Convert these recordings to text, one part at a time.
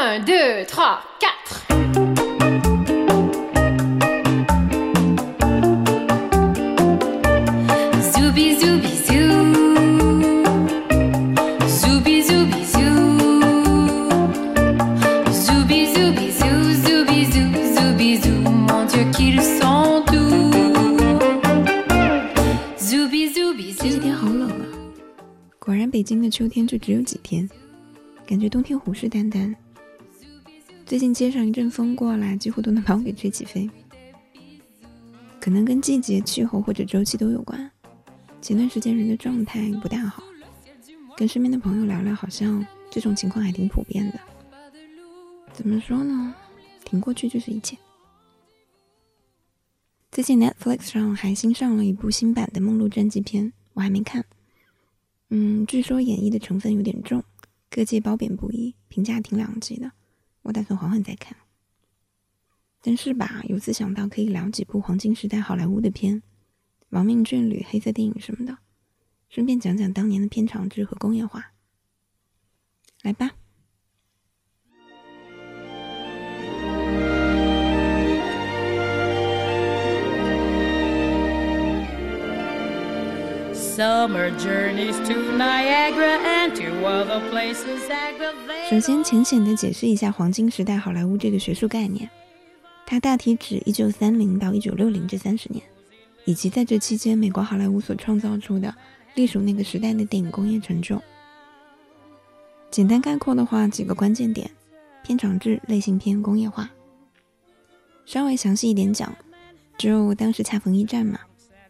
Un, deux, trois, quatre. Zooby zooby zoo. Zooby zooby zoo. Zooby zooby zoo, zooby zoo, zooby zoo. Mon Dieu qu'ils sont doux. Zooby zooby 这几 zoo. 天好冷啊！果然，北京的秋天就只有几天，感觉冬天虎视眈眈。最近街上一阵风过来，几乎都能把我给吹起飞。可能跟季节、气候或者周期都有关。前段时间人的状态不大好，跟身边的朋友聊聊，好像这种情况还挺普遍的。怎么说呢？挺过去就是一切。最近 Netflix 上还新上了一部新版的《梦露传记片》，我还没看。嗯，据说演绎的成分有点重，各界褒贬不一，评价挺两极的。我打算缓缓再看。但是吧，有次想到可以聊几部黄金时代好莱坞的片，《亡命眷侣》、黑色电影什么的，顺便讲讲当年的片场制和工业化。来吧。首 aggravate. 先，浅显的解释一下黄金时代好莱坞这个学术概念，它大体指一九三零到一九六零这三十年，以及在这期间美国好莱坞所创造出的隶属那个时代的电影工业成就。简单概括的话，几个关键点：片场制、类型片、工业化。稍微详细一点讲，就当时恰逢一战嘛，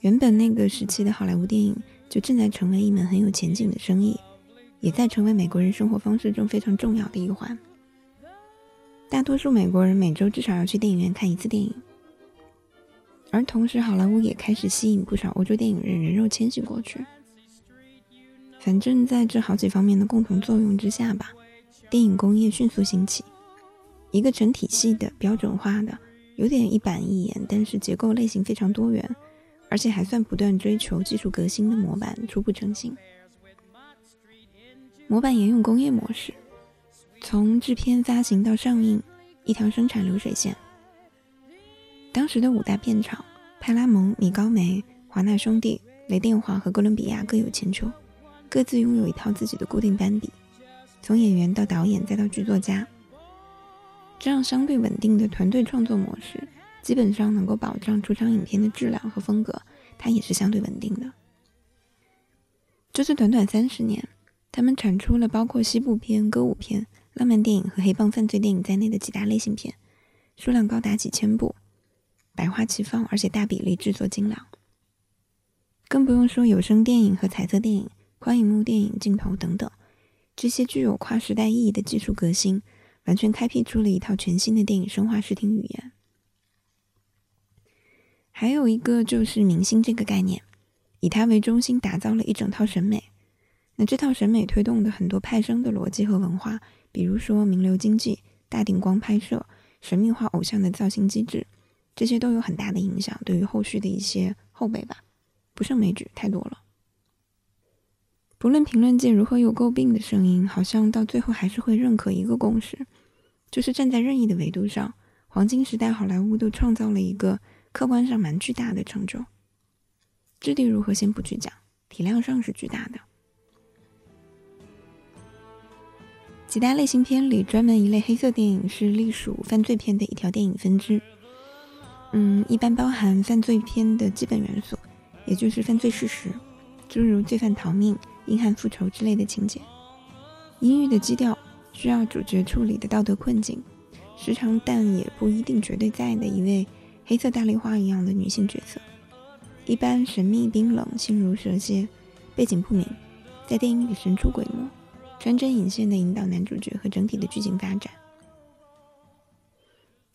原本那个时期的好莱坞电影就正在成为一门很有前景的生意。也在成为美国人生活方式中非常重要的一环。大多数美国人每周至少要去电影院看一次电影，而同时好莱坞也开始吸引不少欧洲电影人人肉迁徙过去。反正在这好几方面的共同作用之下吧，电影工业迅速兴起，一个成体系的标准化的、有点一板一眼，但是结构类型非常多元，而且还算不断追求技术革新的模板初步成型。模板沿用工业模式，从制片发行到上映，一条生产流水线。当时的五大片厂——派拉蒙、米高梅、华纳兄弟、雷电华和哥伦比亚各有千秋，各自拥有一套自己的固定班底，从演员到导演再到剧作家。这样相对稳定的团队创作模式，基本上能够保障出场影片的质量和风格，它也是相对稳定的。就是短短三十年。他们产出了包括西部片、歌舞片、浪漫电影和黑帮犯罪电影在内的几大类型片，数量高达几千部，百花齐放，而且大比例制作精良。更不用说有声电影和彩色电影、宽银幕电影镜头等等，这些具有跨时代意义的技术革新，完全开辟出了一套全新的电影声化视听语言。还有一个就是明星这个概念，以他为中心打造了一整套审美。那这套审美推动的很多派生的逻辑和文化，比如说名流经济、大顶光拍摄、神秘化偶像的造型机制，这些都有很大的影响，对于后续的一些后辈吧，不胜枚举，太多了。不论评论界如何有诟病的声音，好像到最后还是会认可一个共识，就是站在任意的维度上，黄金时代好莱坞都创造了一个客观上蛮巨大的成就。质地如何先不去讲，体量上是巨大的。几大类型片里，专门一类黑色电影是隶属犯罪片的一条电影分支。嗯，一般包含犯罪片的基本元素，也就是犯罪事实，诸如罪犯逃命、硬汉复仇之类的情节。阴郁的基调，需要主角处理的道德困境，时常但也不一定绝对在的一位黑色大丽花一样的女性角色，一般神秘冰冷，心如蛇蝎，背景不明，在电影里神出鬼没。穿针引线的引导男主角和整体的剧情发展。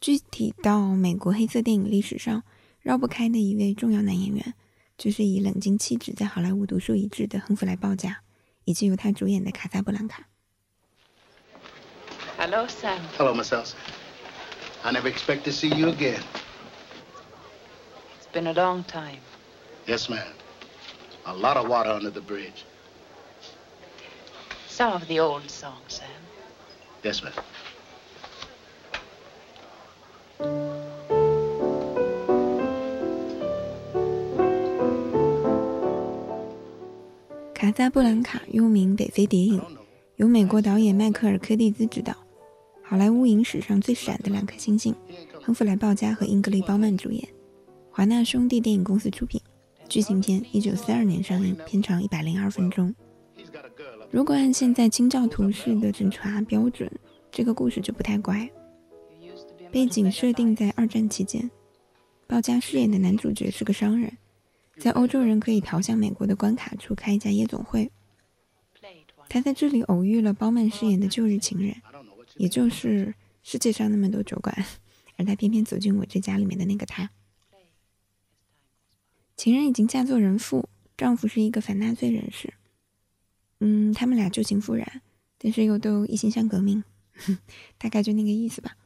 具体到美国黑色电影历史上绕不开的一位重要男演员，就是以冷静气质在好莱坞独树一帜的亨弗莱·鲍嘉，以及由他主演的《卡萨布兰卡》。Hello, Sam. Hello, Miss Elsa. I never expect to see you again. Been a long time. Yes, ma'am. A lot of water under the bridge. Some of the old songs, Sam. Yes, ma'am. 卡萨布兰卡又名北非谍影，由美国导演迈克尔·柯蒂兹执导，好莱坞影史上最闪的两颗星星——亨弗莱·鲍嘉和英格丽·褒曼主演，华纳兄弟电影公司出品，剧情片，一九四二年上映，片长一百零二分钟。如果按现在清教徒式的审查标准，这个故事就不太乖。背景设定在二战期间，鲍嘉饰演的男主角是个商人。在欧洲人可以逃向美国的关卡处开一家夜总会，他在这里偶遇了包曼饰演的旧日情人，也就是世界上那么多酒馆，而他偏偏走进我这家里面的那个他。情人已经嫁作人妇，丈夫是一个反纳粹人士。嗯，他们俩旧情复燃，但是又都一心向革命，大概就那个意思吧。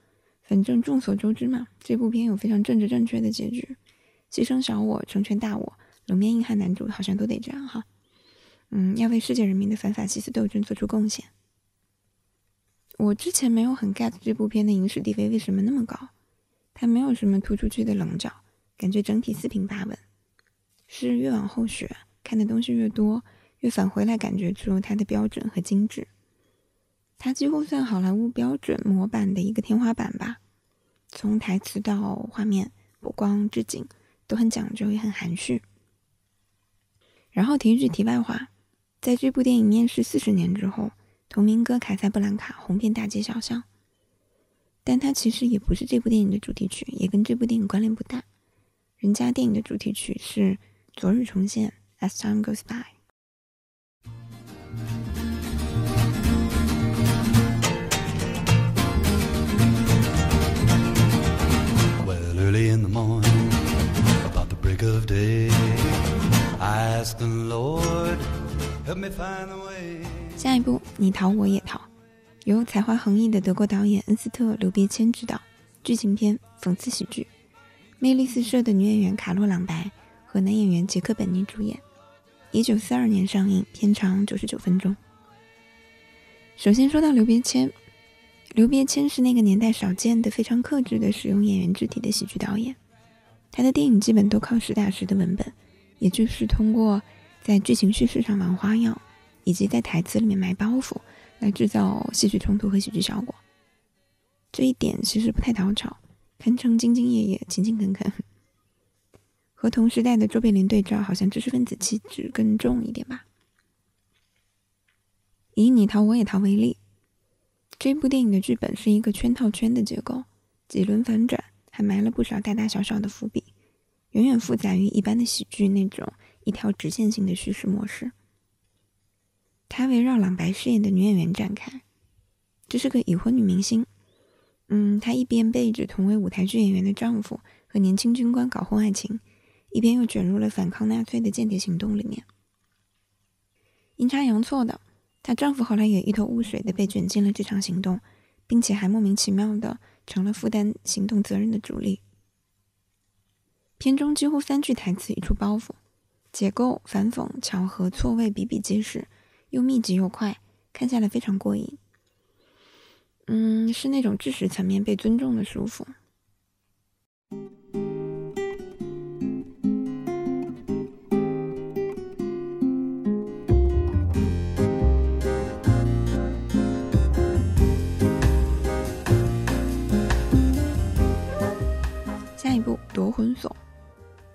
反正众所周知嘛，这部片有非常政治正确的结局，牺牲小我，成全大我。冷面硬汉男主好像都得这样哈，嗯，要为世界人民的反法西斯斗争做出贡献。我之前没有很 get 这部片的影史地位为什么那么高，它没有什么突出去的棱角，感觉整体四平八稳。是越往后学，看的东西越多，越返回来感觉出它的标准和精致。它几乎算好莱坞标准模板的一个天花板吧，从台词到画面、补光、置景都很讲究，也很含蓄。然后提一句题外话，在这部电影面世四十年之后，同名歌《卡萨布兰卡》红遍大街小巷，但它其实也不是这部电影的主题曲，也跟这部电影关联不大。人家电影的主题曲是《昨日重现》，As Time Goes By。Well, early in the morning, about the break of day. as the lord help me find a way 下一部《你逃我也逃》，由才华横溢的德国导演恩斯特·刘别谦执导，剧情片、讽刺喜剧，魅力四射的女演员卡洛·朗白和男演员杰克·本尼主演。一九四二年上映，片长九十九分钟。首先说到刘别谦，刘别谦是那个年代少见的非常克制的使用演员肢体的喜剧导演，他的电影基本都靠实打实的文本。也就是通过在剧情叙事上玩花样，以及在台词里面埋包袱，来制造戏剧冲突和喜剧效果。这一点其实不太讨巧，堪称兢兢业业、勤勤恳恳。和同时代的卓别林对照，好像知识分子气质更重一点吧。以你逃我也逃为例，这部电影的剧本是一个圈套圈的结构，几轮反转，还埋了不少大大小小的伏笔。远远复杂于一般的喜剧那种一条直线性的叙事模式。它围绕朗白饰演的女演员展开，这是个已婚女明星。嗯，她一边背着同为舞台剧演员的丈夫和年轻军官搞婚外情，一边又卷入了反抗纳粹的间谍行动里面。阴差阳错的，她丈夫后来也一头雾水的被卷进了这场行动，并且还莫名其妙的成了负担行动责任的主力。片中几乎三句台词一处包袱，结构、反讽、巧合、错位比比皆是，又密集又快，看下来非常过瘾。嗯，是那种知识层面被尊重的舒服。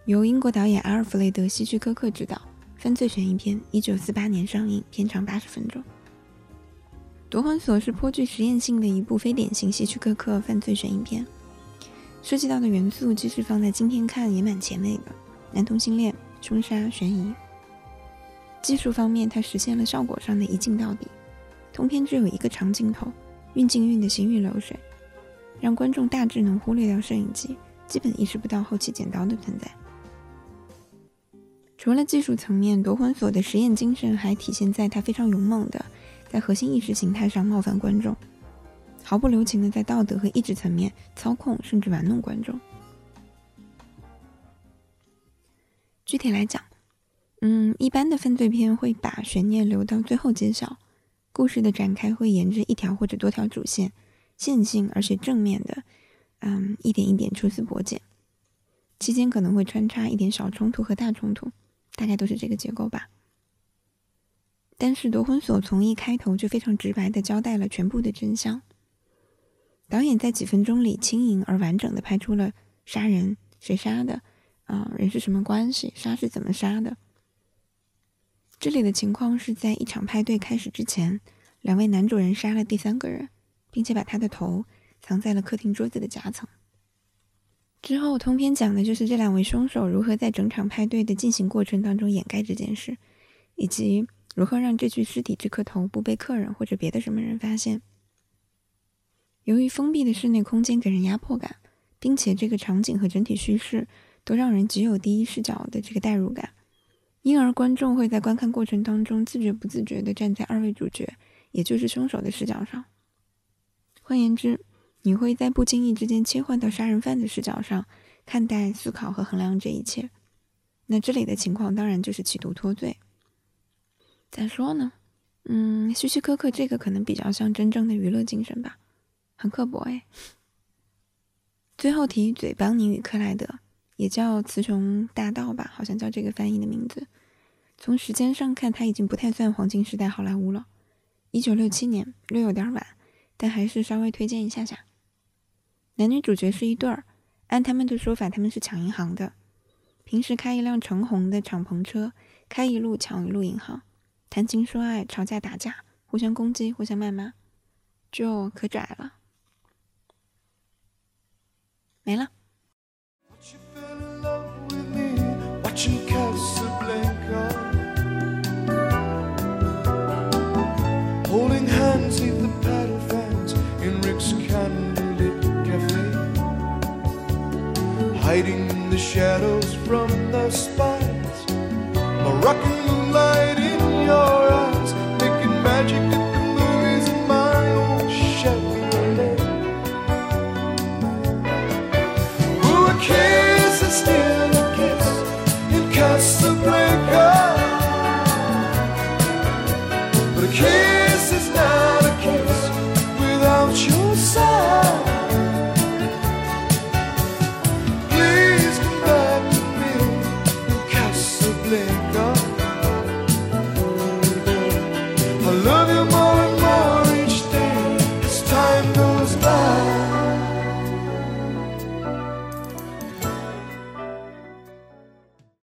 由英国导演阿尔弗雷德·希区柯克执导，犯罪悬疑片，一九四八年上映，片长八十分钟。《夺魂锁》是颇具实验性的一部非典型希区柯克犯罪悬疑片，涉及到的元素即使放在今天看也蛮前卫的，男同性恋、凶杀、悬疑。技术方面，它实现了效果上的一镜到底，通篇只有一个长镜头，运镜运的行云流水，让观众大致能忽略掉摄影机，基本意识不到后期剪刀的存在。除了技术层面，夺魂锁的实验精神还体现在它非常勇猛的在核心意识形态上冒犯观众，毫不留情的在道德和意志层面操控甚至玩弄观众。具体来讲，嗯，一般的犯罪片会把悬念留到最后揭晓，故事的展开会沿着一条或者多条主线，线性而且正面的嗯，一点一点抽丝剥茧，期间可能会穿插一点小冲突和大冲突，大概都是这个结构吧。但是夺魂锁从一开头就非常直白的交代了全部的真相。导演在几分钟里轻盈而完整的拍出了杀人谁杀的，啊，人是什么关系，杀是怎么杀的。这里的情况是在一场派对开始之前，两位男主人杀了第三个人，并且把他的头藏在了客厅桌子的夹层。之后通篇讲的就是这两位凶手如何在整场派对的进行过程当中掩盖这件事，以及如何让这具尸体这颗头不被客人或者别的什么人发现。由于封闭的室内空间给人压迫感，并且这个场景和整体叙事都让人极有第一视角的这个代入感。因而，观众会在观看过程当中自觉不自觉地站在二位主角，也就是凶手的视角上。换言之，你会在不经意之间切换到杀人犯的视角上看待、思考和衡量这一切。那这里的情况当然就是企图脱罪。咋说呢？嗯，希区柯克这个可能比较像真正的娱乐精神吧，很刻薄哎。最后提一嘴，邦尼与克莱德。也叫雌雄大盗吧，好像叫这个翻译的名字。从时间上看，他已经不太算黄金时代好莱坞了。一九六七年略有点晚，但还是稍微推荐一下下。男女主角是一对儿，按他们的说法，他们是抢银行的。平时开一辆橙红的敞篷车，开一路抢一路银行，谈情说爱，吵架打架，互相攻击，互相谩骂，就可拽了。没了。hiding the shadows from the spies. Moroccan rockin'